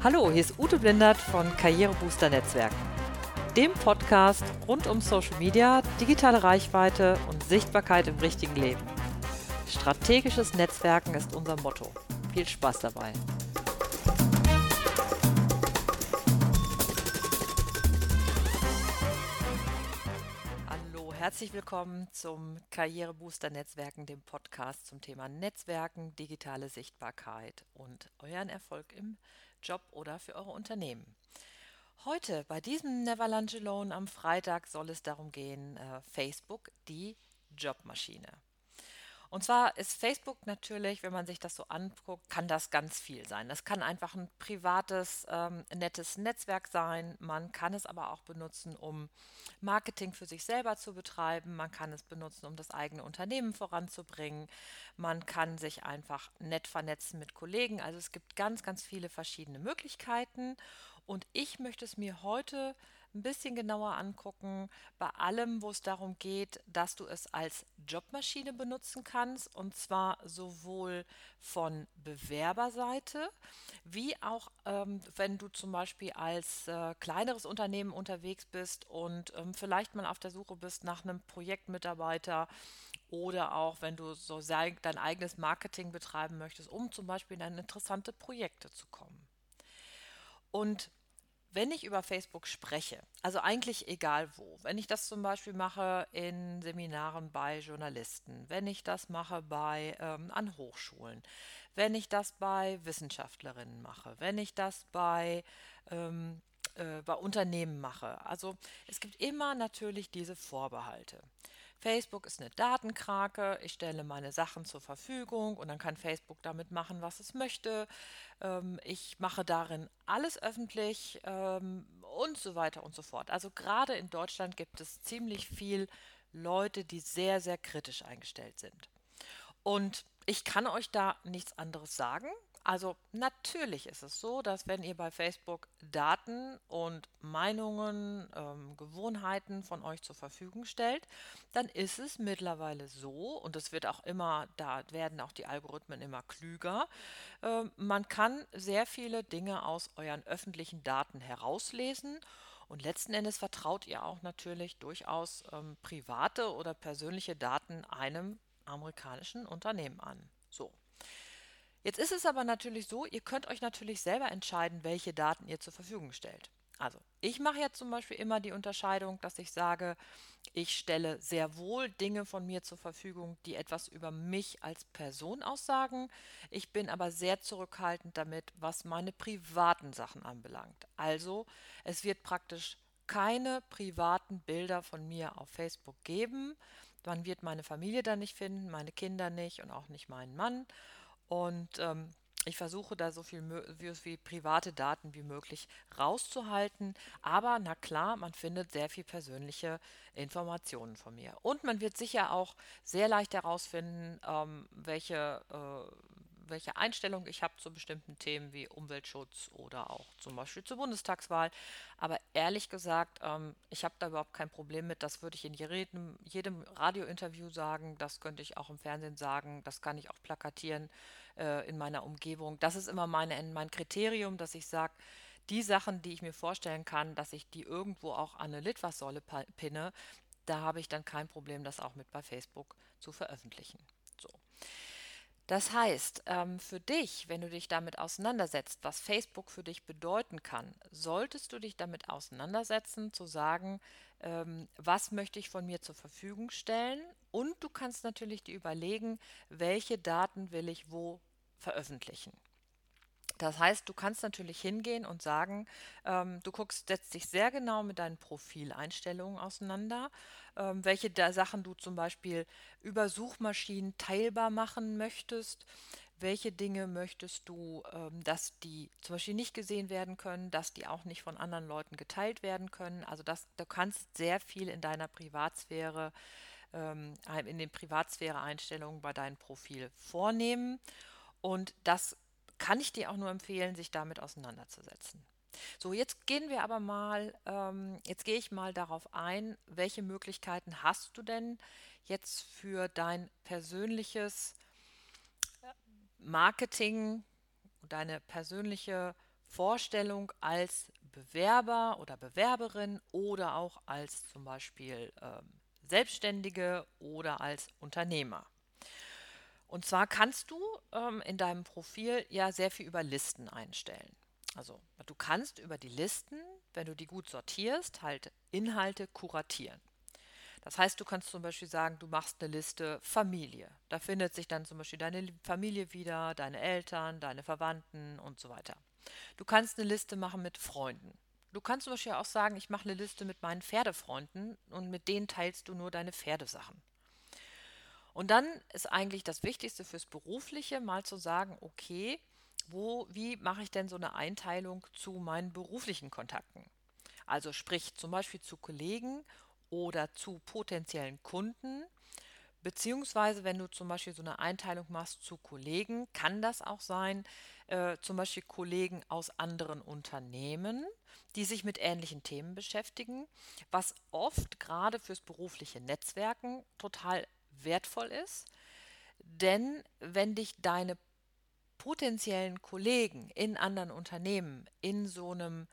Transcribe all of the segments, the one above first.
Hallo, hier ist Ute Blindert von Karrierebooster Netzwerken, dem Podcast rund um Social Media, digitale Reichweite und Sichtbarkeit im richtigen Leben. Strategisches Netzwerken ist unser Motto. Viel Spaß dabei. Hallo, herzlich willkommen zum Karrierebooster Netzwerken, dem Podcast zum Thema Netzwerken, digitale Sichtbarkeit und euren Erfolg im Job oder für eure Unternehmen. Heute bei diesem Never Lunch Alone am Freitag soll es darum gehen, äh, Facebook, die Jobmaschine. Und zwar ist Facebook natürlich, wenn man sich das so anguckt, kann das ganz viel sein. Das kann einfach ein privates, ähm, nettes Netzwerk sein. Man kann es aber auch benutzen, um Marketing für sich selber zu betreiben. Man kann es benutzen, um das eigene Unternehmen voranzubringen. Man kann sich einfach nett vernetzen mit Kollegen. Also es gibt ganz, ganz viele verschiedene Möglichkeiten. Und ich möchte es mir heute ein bisschen genauer angucken, bei allem, wo es darum geht, dass du es als Jobmaschine benutzen kannst, und zwar sowohl von Bewerberseite, wie auch ähm, wenn du zum Beispiel als äh, kleineres Unternehmen unterwegs bist und ähm, vielleicht mal auf der Suche bist nach einem Projektmitarbeiter oder auch wenn du so dein eigenes Marketing betreiben möchtest, um zum Beispiel in interessante Projekte zu kommen. Und wenn ich über Facebook spreche, also eigentlich egal wo, wenn ich das zum Beispiel mache in Seminaren bei Journalisten, wenn ich das mache bei ähm, an Hochschulen, wenn ich das bei Wissenschaftlerinnen mache, wenn ich das bei ähm, äh, bei Unternehmen mache. Also es gibt immer natürlich diese Vorbehalte. Facebook ist eine Datenkrake, ich stelle meine Sachen zur Verfügung und dann kann Facebook damit machen, was es möchte. Ähm, ich mache darin alles öffentlich ähm, und so weiter und so fort. Also gerade in Deutschland gibt es ziemlich viel Leute, die sehr, sehr kritisch eingestellt sind. Und ich kann euch da nichts anderes sagen. Also natürlich ist es so, dass wenn ihr bei Facebook Daten und Meinungen, ähm, Gewohnheiten von euch zur Verfügung stellt, dann ist es mittlerweile so, und es wird auch immer, da werden auch die Algorithmen immer klüger, äh, man kann sehr viele Dinge aus euren öffentlichen Daten herauslesen. Und letzten Endes vertraut ihr auch natürlich durchaus ähm, private oder persönliche Daten einem amerikanischen Unternehmen an. So. Jetzt ist es aber natürlich so, ihr könnt euch natürlich selber entscheiden, welche Daten ihr zur Verfügung stellt. Also ich mache jetzt zum Beispiel immer die Unterscheidung, dass ich sage, ich stelle sehr wohl Dinge von mir zur Verfügung, die etwas über mich als Person aussagen. Ich bin aber sehr zurückhaltend damit, was meine privaten Sachen anbelangt. Also es wird praktisch keine privaten Bilder von mir auf Facebook geben. Man wird meine Familie da nicht finden, meine Kinder nicht und auch nicht meinen Mann. Und ähm, ich versuche da so viel, so viel private Daten wie möglich rauszuhalten. Aber na klar, man findet sehr viel persönliche Informationen von mir. Und man wird sicher auch sehr leicht herausfinden, ähm, welche, äh, welche Einstellung ich habe zu bestimmten Themen wie Umweltschutz oder auch zum Beispiel zur Bundestagswahl. Aber ehrlich gesagt, ähm, ich habe da überhaupt kein Problem mit. Das würde ich in jedem, jedem Radiointerview sagen. Das könnte ich auch im Fernsehen sagen. Das kann ich auch plakatieren äh, in meiner Umgebung. Das ist immer meine, mein Kriterium, dass ich sage, die Sachen, die ich mir vorstellen kann, dass ich die irgendwo auch an eine Litfaßsäule pinne, da habe ich dann kein Problem, das auch mit bei Facebook zu veröffentlichen. So. Das heißt, ähm, für dich, wenn du dich damit auseinandersetzt, was Facebook für dich bedeuten kann, solltest du dich damit auseinandersetzen, zu sagen, ähm, was möchte ich von mir zur Verfügung stellen und du kannst natürlich dir überlegen, welche Daten will ich wo veröffentlichen. Das heißt, du kannst natürlich hingehen und sagen, ähm, du guckst, setzt dich sehr genau mit deinen Profileinstellungen auseinander, ähm, welche der Sachen du zum Beispiel über Suchmaschinen teilbar machen möchtest, welche Dinge möchtest du, ähm, dass die zum Beispiel nicht gesehen werden können, dass die auch nicht von anderen Leuten geteilt werden können. Also das, du kannst sehr viel in deiner Privatsphäre, ähm, in den Privatsphäre-Einstellungen bei deinem Profil vornehmen. Und das kann ich dir auch nur empfehlen, sich damit auseinanderzusetzen. So, jetzt gehen wir aber mal, ähm, jetzt gehe ich mal darauf ein, welche Möglichkeiten hast du denn jetzt für dein persönliches äh, Marketing, deine persönliche Vorstellung als Bewerber oder Bewerberin oder auch als zum Beispiel ähm, Selbstständige oder als Unternehmer. Und zwar kannst du ähm, in deinem Profil ja sehr viel über Listen einstellen. Also du kannst über die Listen, wenn du die gut sortierst, halt Inhalte kuratieren. Das heißt, du kannst zum Beispiel sagen, du machst eine Liste Familie. Da findet sich dann zum Beispiel deine Familie wieder, deine Eltern, deine Verwandten und so weiter. Du kannst eine Liste machen mit Freunden. Du kannst zum Beispiel auch sagen, ich mache eine Liste mit meinen Pferdefreunden und mit denen teilst du nur deine Pferdesachen. Und dann ist eigentlich das Wichtigste fürs Berufliche mal zu sagen, okay, wo, wie mache ich denn so eine Einteilung zu meinen beruflichen Kontakten? Also sprich zum Beispiel zu Kollegen oder zu potenziellen Kunden. Beziehungsweise, wenn du zum Beispiel so eine Einteilung machst zu Kollegen, kann das auch sein, äh, zum Beispiel Kollegen aus anderen Unternehmen, die sich mit ähnlichen Themen beschäftigen, was oft gerade fürs berufliche Netzwerken total wertvoll ist. Denn wenn dich deine potenziellen Kollegen in anderen Unternehmen in so einem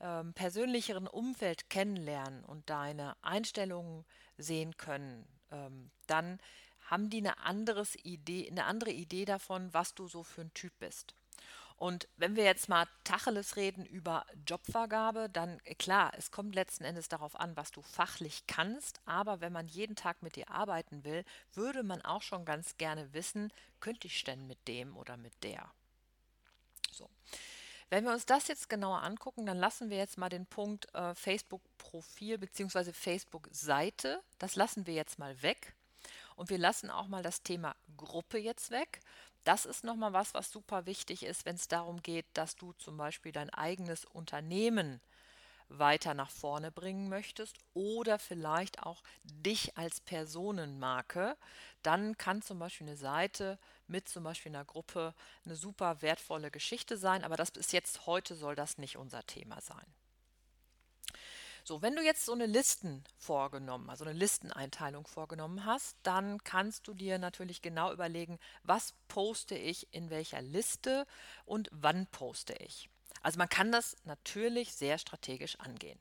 ähm, persönlicheren Umfeld kennenlernen und deine Einstellungen sehen können, ähm, dann haben die eine, anderes Idee, eine andere Idee davon, was du so für ein Typ bist. Und wenn wir jetzt mal Tacheles reden über Jobvergabe, dann äh, klar, es kommt letzten Endes darauf an, was du fachlich kannst, aber wenn man jeden Tag mit dir arbeiten will, würde man auch schon ganz gerne wissen, könnte ich denn mit dem oder mit der? So. Wenn wir uns das jetzt genauer angucken, dann lassen wir jetzt mal den Punkt äh, Facebook-Profil bzw. Facebook-Seite, das lassen wir jetzt mal weg. Und wir lassen auch mal das Thema Gruppe jetzt weg. Das ist nochmal was, was super wichtig ist, wenn es darum geht, dass du zum Beispiel dein eigenes Unternehmen weiter nach vorne bringen möchtest oder vielleicht auch dich als Personenmarke, dann kann zum Beispiel eine Seite mit zum Beispiel einer Gruppe eine super wertvolle Geschichte sein, aber das bis jetzt heute soll das nicht unser Thema sein. So, wenn du jetzt so eine Listen vorgenommen, also eine Listeneinteilung vorgenommen hast, dann kannst du dir natürlich genau überlegen, was poste ich in welcher Liste und wann poste ich. Also man kann das natürlich sehr strategisch angehen.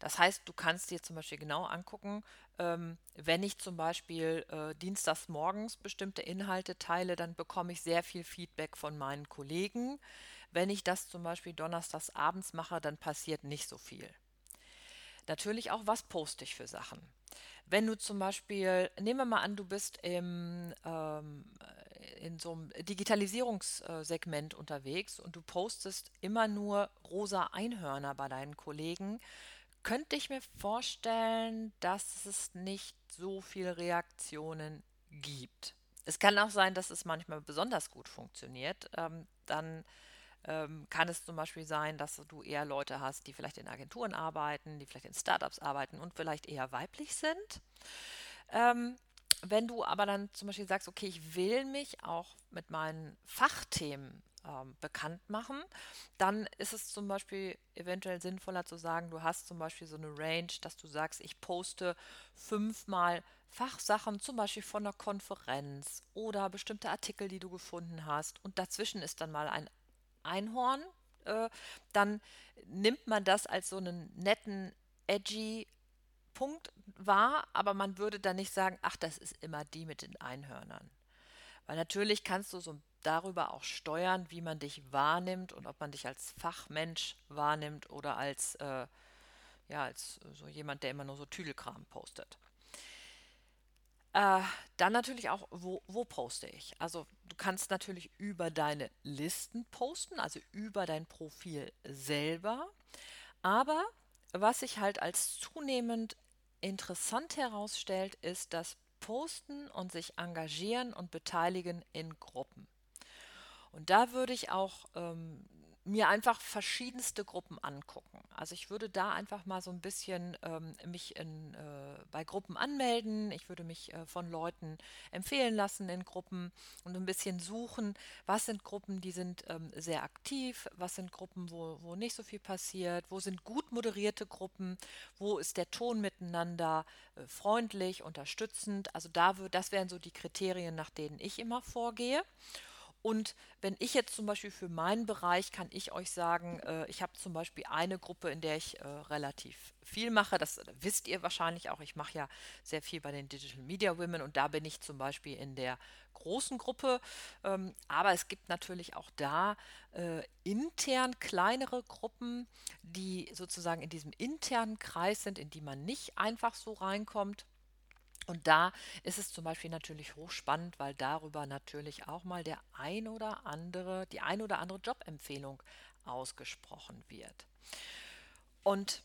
Das heißt, du kannst dir zum Beispiel genau angucken, ähm, wenn ich zum Beispiel äh, dienstags morgens bestimmte Inhalte teile, dann bekomme ich sehr viel Feedback von meinen Kollegen. Wenn ich das zum Beispiel donnerstags abends mache, dann passiert nicht so viel. Natürlich auch, was poste ich für Sachen. Wenn du zum Beispiel, nehmen wir mal an, du bist im, ähm, in so einem Digitalisierungssegment unterwegs und du postest immer nur rosa Einhörner bei deinen Kollegen, könnte ich mir vorstellen, dass es nicht so viele Reaktionen gibt. Es kann auch sein, dass es manchmal besonders gut funktioniert. Ähm, dann ähm, kann es zum Beispiel sein, dass du eher Leute hast, die vielleicht in Agenturen arbeiten, die vielleicht in Startups arbeiten und vielleicht eher weiblich sind. Ähm, wenn du aber dann zum Beispiel sagst, okay, ich will mich auch mit meinen Fachthemen ähm, bekannt machen, dann ist es zum Beispiel eventuell sinnvoller zu sagen, du hast zum Beispiel so eine Range, dass du sagst, ich poste fünfmal Fachsachen, zum Beispiel von einer Konferenz oder bestimmte Artikel, die du gefunden hast. Und dazwischen ist dann mal ein Einhorn, äh, dann nimmt man das als so einen netten, edgy Punkt wahr, aber man würde dann nicht sagen, ach, das ist immer die mit den Einhörnern. Weil natürlich kannst du so darüber auch steuern, wie man dich wahrnimmt und ob man dich als Fachmensch wahrnimmt oder als, äh, ja, als so jemand, der immer nur so Tüdelkram postet. Äh, dann natürlich auch, wo, wo poste ich? Also du kannst natürlich über deine Listen posten, also über dein Profil selber. Aber was sich halt als zunehmend interessant herausstellt, ist das Posten und sich engagieren und beteiligen in Gruppen. Und da würde ich auch ähm, mir einfach verschiedenste Gruppen angucken. Also ich würde da einfach mal so ein bisschen ähm, mich in, äh, bei Gruppen anmelden. Ich würde mich äh, von Leuten empfehlen lassen in Gruppen und ein bisschen suchen, was sind Gruppen, die sind ähm, sehr aktiv, was sind Gruppen, wo, wo nicht so viel passiert, wo sind gut moderierte Gruppen, wo ist der Ton miteinander äh, freundlich, unterstützend. Also da, das wären so die Kriterien, nach denen ich immer vorgehe. Und wenn ich jetzt zum Beispiel für meinen Bereich kann ich euch sagen, äh, ich habe zum Beispiel eine Gruppe, in der ich äh, relativ viel mache. Das äh, wisst ihr wahrscheinlich auch. Ich mache ja sehr viel bei den Digital Media Women und da bin ich zum Beispiel in der großen Gruppe. Ähm, aber es gibt natürlich auch da äh, intern kleinere Gruppen, die sozusagen in diesem internen Kreis sind, in die man nicht einfach so reinkommt. Und da ist es zum Beispiel natürlich hochspannend, weil darüber natürlich auch mal der ein oder andere, die ein oder andere Jobempfehlung ausgesprochen wird. Und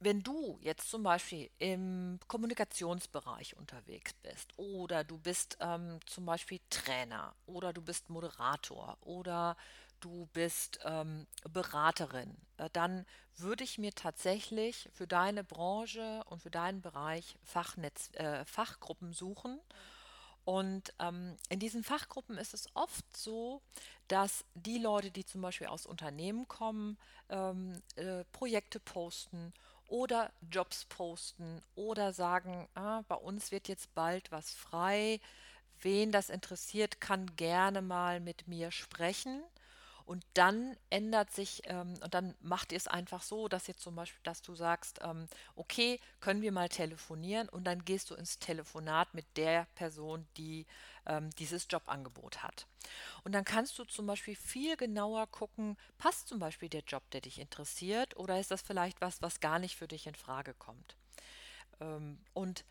wenn du jetzt zum Beispiel im Kommunikationsbereich unterwegs bist oder du bist ähm, zum Beispiel Trainer oder du bist Moderator oder du bist ähm, Beraterin, äh, dann würde ich mir tatsächlich für deine Branche und für deinen Bereich Fachnetz, äh, Fachgruppen suchen. Und ähm, in diesen Fachgruppen ist es oft so, dass die Leute, die zum Beispiel aus Unternehmen kommen, ähm, äh, Projekte posten oder Jobs posten oder sagen, ah, bei uns wird jetzt bald was frei. Wen das interessiert, kann gerne mal mit mir sprechen. Und dann ändert sich, ähm, und dann macht ihr es einfach so, dass jetzt zum Beispiel, dass du sagst, ähm, okay, können wir mal telefonieren und dann gehst du ins Telefonat mit der Person, die ähm, dieses Jobangebot hat. Und dann kannst du zum Beispiel viel genauer gucken, passt zum Beispiel der Job, der dich interessiert, oder ist das vielleicht was, was gar nicht für dich in Frage kommt? Ähm, und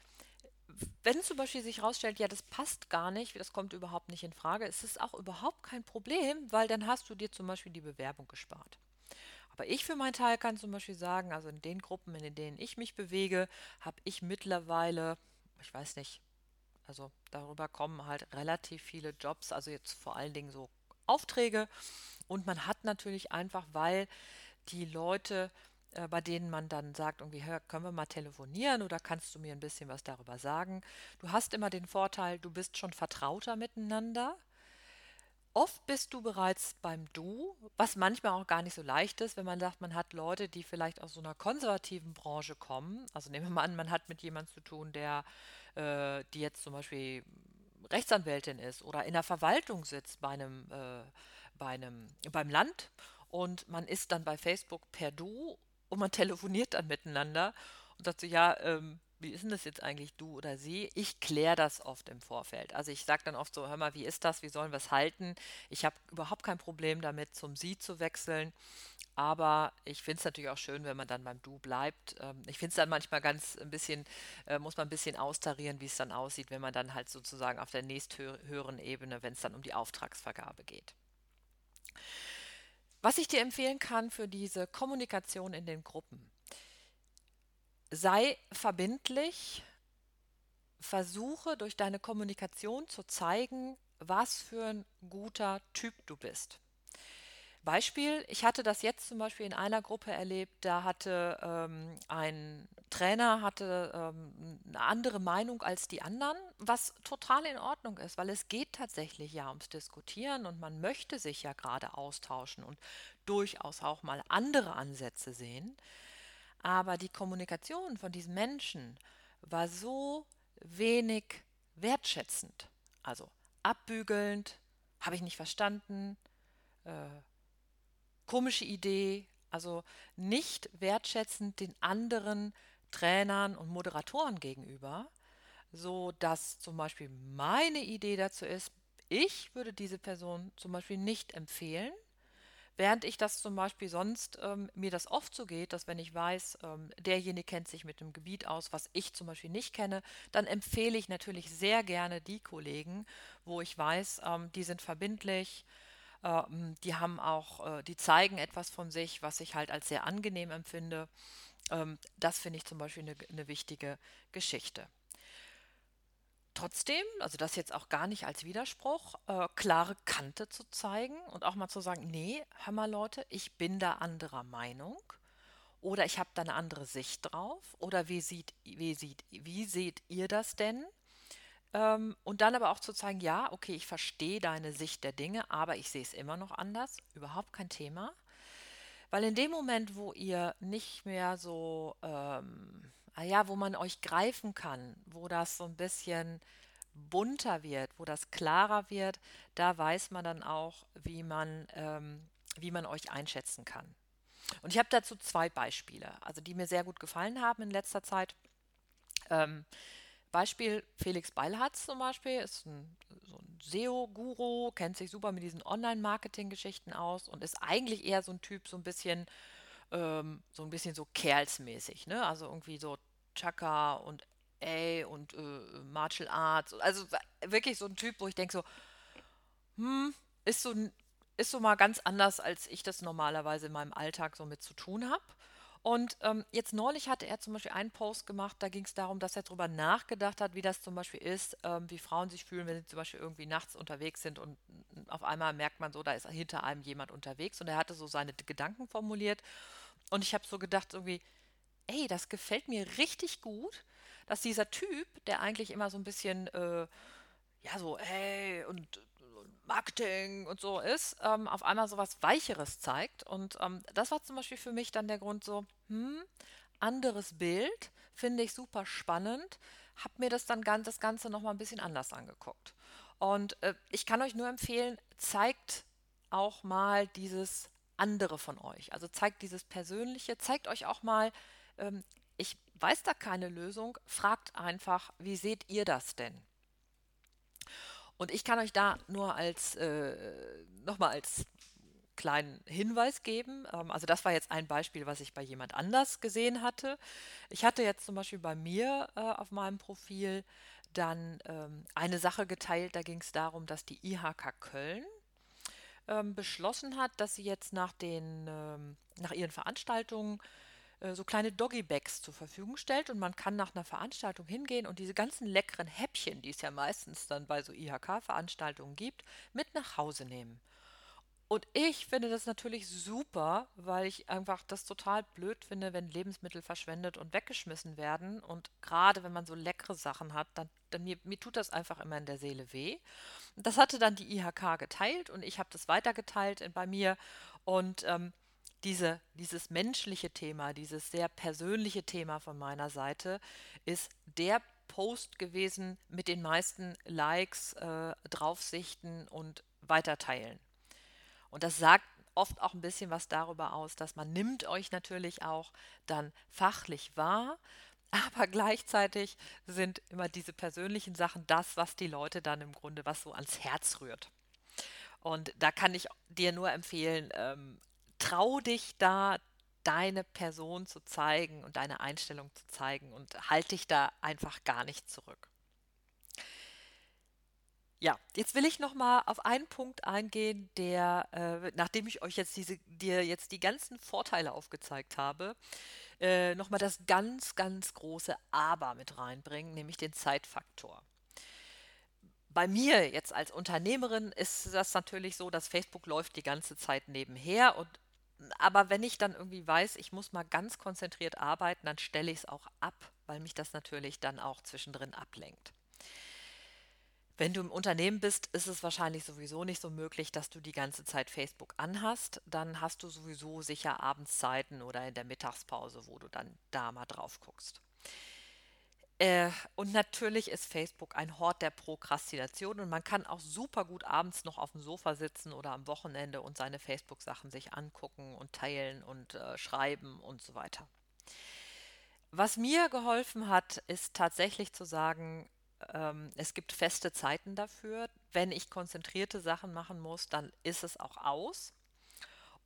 wenn zum Beispiel sich herausstellt, ja, das passt gar nicht, das kommt überhaupt nicht in Frage, ist es auch überhaupt kein Problem, weil dann hast du dir zum Beispiel die Bewerbung gespart. Aber ich für meinen Teil kann zum Beispiel sagen, also in den Gruppen, in denen ich mich bewege, habe ich mittlerweile, ich weiß nicht, also darüber kommen halt relativ viele Jobs, also jetzt vor allen Dingen so Aufträge. Und man hat natürlich einfach, weil die Leute äh, bei denen man dann sagt, irgendwie, hör, können wir mal telefonieren oder kannst du mir ein bisschen was darüber sagen? Du hast immer den Vorteil, du bist schon vertrauter miteinander. Oft bist du bereits beim Du, was manchmal auch gar nicht so leicht ist, wenn man sagt, man hat Leute, die vielleicht aus so einer konservativen Branche kommen. Also nehmen wir mal an, man hat mit jemandem zu tun, der, äh, die jetzt zum Beispiel Rechtsanwältin ist oder in der Verwaltung sitzt bei einem, äh, bei einem, beim Land und man ist dann bei Facebook per Du und man telefoniert dann miteinander und sagt so, ja, ähm, wie ist denn das jetzt eigentlich du oder sie? Ich kläre das oft im Vorfeld. Also ich sage dann oft so, hör mal, wie ist das? Wie sollen wir es halten? Ich habe überhaupt kein Problem damit, zum Sie zu wechseln. Aber ich finde es natürlich auch schön, wenn man dann beim Du bleibt. Ähm, ich finde es dann manchmal ganz ein bisschen, äh, muss man ein bisschen austarieren, wie es dann aussieht, wenn man dann halt sozusagen auf der nächsthöheren Ebene, wenn es dann um die Auftragsvergabe geht. Was ich dir empfehlen kann für diese Kommunikation in den Gruppen, sei verbindlich, versuche durch deine Kommunikation zu zeigen, was für ein guter Typ du bist. Beispiel, ich hatte das jetzt zum Beispiel in einer Gruppe erlebt, da hatte ähm, ein Trainer hatte ähm, eine andere Meinung als die anderen, was total in Ordnung ist, weil es geht tatsächlich ja ums Diskutieren und man möchte sich ja gerade austauschen und durchaus auch mal andere Ansätze sehen. Aber die Kommunikation von diesen Menschen war so wenig wertschätzend, also abbügelnd, habe ich nicht verstanden, äh, komische Idee, also nicht wertschätzend den anderen Trainern und Moderatoren gegenüber, so dass zum Beispiel meine Idee dazu ist, ich würde diese Person zum Beispiel nicht empfehlen, während ich das zum Beispiel sonst ähm, mir das oft so geht, dass wenn ich weiß, ähm, derjenige kennt sich mit dem Gebiet aus, was ich zum Beispiel nicht kenne, dann empfehle ich natürlich sehr gerne die Kollegen, wo ich weiß, ähm, die sind verbindlich, die haben auch, äh, die zeigen etwas von sich, was ich halt als sehr angenehm empfinde. Ähm, das finde ich zum Beispiel eine, eine wichtige Geschichte. Trotzdem, also das jetzt auch gar nicht als Widerspruch, äh, klare Kante zu zeigen und auch mal zu sagen, nee, hör mal Leute, ich bin da anderer Meinung oder ich habe da eine andere Sicht drauf oder wie sieht, wie sieht, wie seht ihr das denn? Ähm, und dann aber auch zu zeigen, ja, okay, ich verstehe deine Sicht der Dinge, aber ich sehe es immer noch anders, überhaupt kein Thema. Weil in dem Moment, wo ihr nicht mehr so, ähm, ah ja, wo man euch greifen kann, wo das so ein bisschen bunter wird, wo das klarer wird, da weiß man dann auch, wie man, ähm, wie man euch einschätzen kann. Und ich habe dazu zwei Beispiele, also die mir sehr gut gefallen haben in letzter Zeit. Ähm, Beispiel Felix Beilharz zum Beispiel ist ein, so ein SEO-Guru, kennt sich super mit diesen Online-Marketing-Geschichten aus und ist eigentlich eher so ein Typ, so ein bisschen, ähm, so ein bisschen so Kerlsmäßig, ne? Also irgendwie so Chaka und A und äh, Martial Arts. Also wirklich so ein Typ, wo ich denke so, hm, ist so, ist so mal ganz anders, als ich das normalerweise in meinem Alltag so mit zu tun habe. Und ähm, jetzt neulich hatte er zum Beispiel einen Post gemacht, da ging es darum, dass er darüber nachgedacht hat, wie das zum Beispiel ist, ähm, wie Frauen sich fühlen, wenn sie zum Beispiel irgendwie nachts unterwegs sind und auf einmal merkt man so, da ist hinter einem jemand unterwegs. Und er hatte so seine Gedanken formuliert. Und ich habe so gedacht irgendwie, ey, das gefällt mir richtig gut, dass dieser Typ, der eigentlich immer so ein bisschen, äh, ja, so, hey, und Marketing und so ist, ähm, auf einmal so was Weicheres zeigt. Und ähm, das war zum Beispiel für mich dann der Grund so, hm, anderes Bild, finde ich super spannend, habe mir das dann ganz, das Ganze nochmal ein bisschen anders angeguckt. Und äh, ich kann euch nur empfehlen, zeigt auch mal dieses andere von euch. Also zeigt dieses Persönliche, zeigt euch auch mal, ähm, ich weiß da keine Lösung, fragt einfach, wie seht ihr das denn? Und ich kann euch da nur als äh, nochmal als kleinen Hinweis geben. Ähm, also das war jetzt ein Beispiel, was ich bei jemand anders gesehen hatte. Ich hatte jetzt zum Beispiel bei mir äh, auf meinem Profil dann ähm, eine Sache geteilt, da ging es darum, dass die IHK Köln ähm, beschlossen hat, dass sie jetzt nach den ähm, nach ihren Veranstaltungen so kleine Doggy-Bags zur Verfügung stellt und man kann nach einer Veranstaltung hingehen und diese ganzen leckeren Häppchen, die es ja meistens dann bei so IHK-Veranstaltungen gibt, mit nach Hause nehmen. Und ich finde das natürlich super, weil ich einfach das total blöd finde, wenn Lebensmittel verschwendet und weggeschmissen werden. Und gerade wenn man so leckere Sachen hat, dann, dann mir, mir tut das einfach immer in der Seele weh. Das hatte dann die IHK geteilt und ich habe das weitergeteilt bei mir. Und ähm, diese, dieses menschliche Thema, dieses sehr persönliche Thema von meiner Seite ist der Post gewesen mit den meisten Likes, äh, Draufsichten und Weiterteilen. Und das sagt oft auch ein bisschen was darüber aus, dass man nimmt euch natürlich auch dann fachlich wahr, aber gleichzeitig sind immer diese persönlichen Sachen das, was die Leute dann im Grunde, was so ans Herz rührt. Und da kann ich dir nur empfehlen, ähm, trau dich da, deine Person zu zeigen und deine Einstellung zu zeigen und halt dich da einfach gar nicht zurück. Ja, jetzt will ich noch mal auf einen Punkt eingehen, der, äh, nachdem ich euch jetzt diese, dir jetzt die ganzen Vorteile aufgezeigt habe, äh, noch mal das ganz, ganz große Aber mit reinbringen, nämlich den Zeitfaktor. Bei mir jetzt als Unternehmerin ist das natürlich so, dass Facebook läuft die ganze Zeit nebenher und aber wenn ich dann irgendwie weiß, ich muss mal ganz konzentriert arbeiten, dann stelle ich es auch ab, weil mich das natürlich dann auch zwischendrin ablenkt. Wenn du im Unternehmen bist, ist es wahrscheinlich sowieso nicht so möglich, dass du die ganze Zeit Facebook anhast. Dann hast du sowieso sicher Abendszeiten oder in der Mittagspause, wo du dann da mal drauf guckst. Äh, und natürlich ist Facebook ein Hort der Prokrastination und man kann auch super gut abends noch auf dem Sofa sitzen oder am Wochenende und seine Facebook-Sachen sich angucken und teilen und äh, schreiben und so weiter. Was mir geholfen hat, ist tatsächlich zu sagen, ähm, es gibt feste Zeiten dafür. Wenn ich konzentrierte Sachen machen muss, dann ist es auch aus.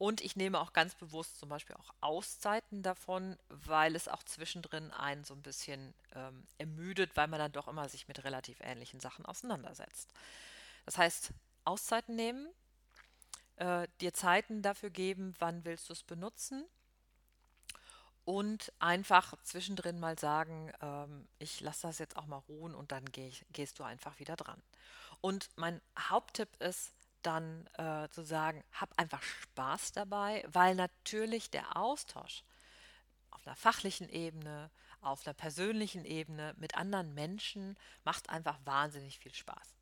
Und ich nehme auch ganz bewusst zum Beispiel auch Auszeiten davon, weil es auch zwischendrin einen so ein bisschen ähm, ermüdet, weil man dann doch immer sich mit relativ ähnlichen Sachen auseinandersetzt. Das heißt, Auszeiten nehmen, äh, dir Zeiten dafür geben, wann willst du es benutzen und einfach zwischendrin mal sagen, ähm, ich lasse das jetzt auch mal ruhen und dann geh, gehst du einfach wieder dran. Und mein Haupttipp ist, dann äh, zu sagen, hab einfach Spaß dabei, weil natürlich der Austausch auf einer fachlichen Ebene, auf einer persönlichen Ebene mit anderen Menschen macht einfach wahnsinnig viel Spaß.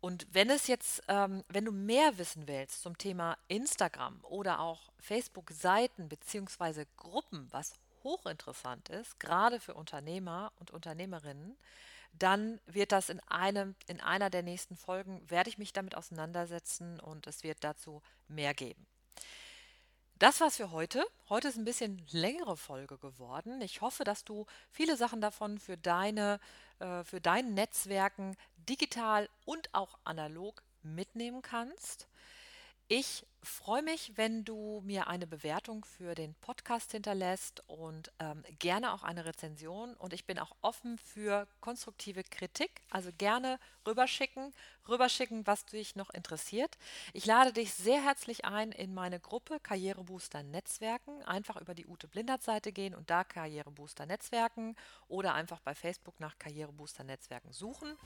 Und wenn es jetzt, ähm, wenn du mehr wissen willst zum Thema Instagram oder auch Facebook-Seiten bzw. Gruppen, was hochinteressant ist, gerade für Unternehmer und Unternehmerinnen, dann wird das in einem, in einer der nächsten Folgen, werde ich mich damit auseinandersetzen und es wird dazu mehr geben. Das war's für heute. Heute ist ein bisschen längere Folge geworden. Ich hoffe, dass du viele Sachen davon für deine, äh, für dein Netzwerken digital und auch analog mitnehmen kannst. Ich freue mich, wenn du mir eine Bewertung für den Podcast hinterlässt und ähm, gerne auch eine Rezension. Und ich bin auch offen für konstruktive Kritik. Also gerne rüberschicken, rüberschicken, was dich noch interessiert. Ich lade dich sehr herzlich ein in meine Gruppe Karrierebooster Netzwerken. Einfach über die Ute Blindert Seite gehen und da Karrierebooster Netzwerken oder einfach bei Facebook nach Karrierebooster Netzwerken suchen.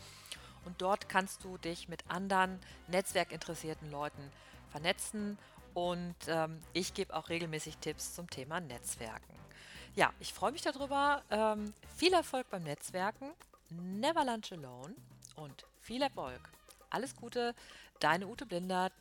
Und dort kannst du dich mit anderen netzwerkinteressierten Leuten vernetzen und ähm, ich gebe auch regelmäßig Tipps zum Thema Netzwerken. Ja, ich freue mich darüber. Ähm, viel Erfolg beim Netzwerken. Never lunch alone und viel Erfolg. Alles Gute, deine Ute Blindert.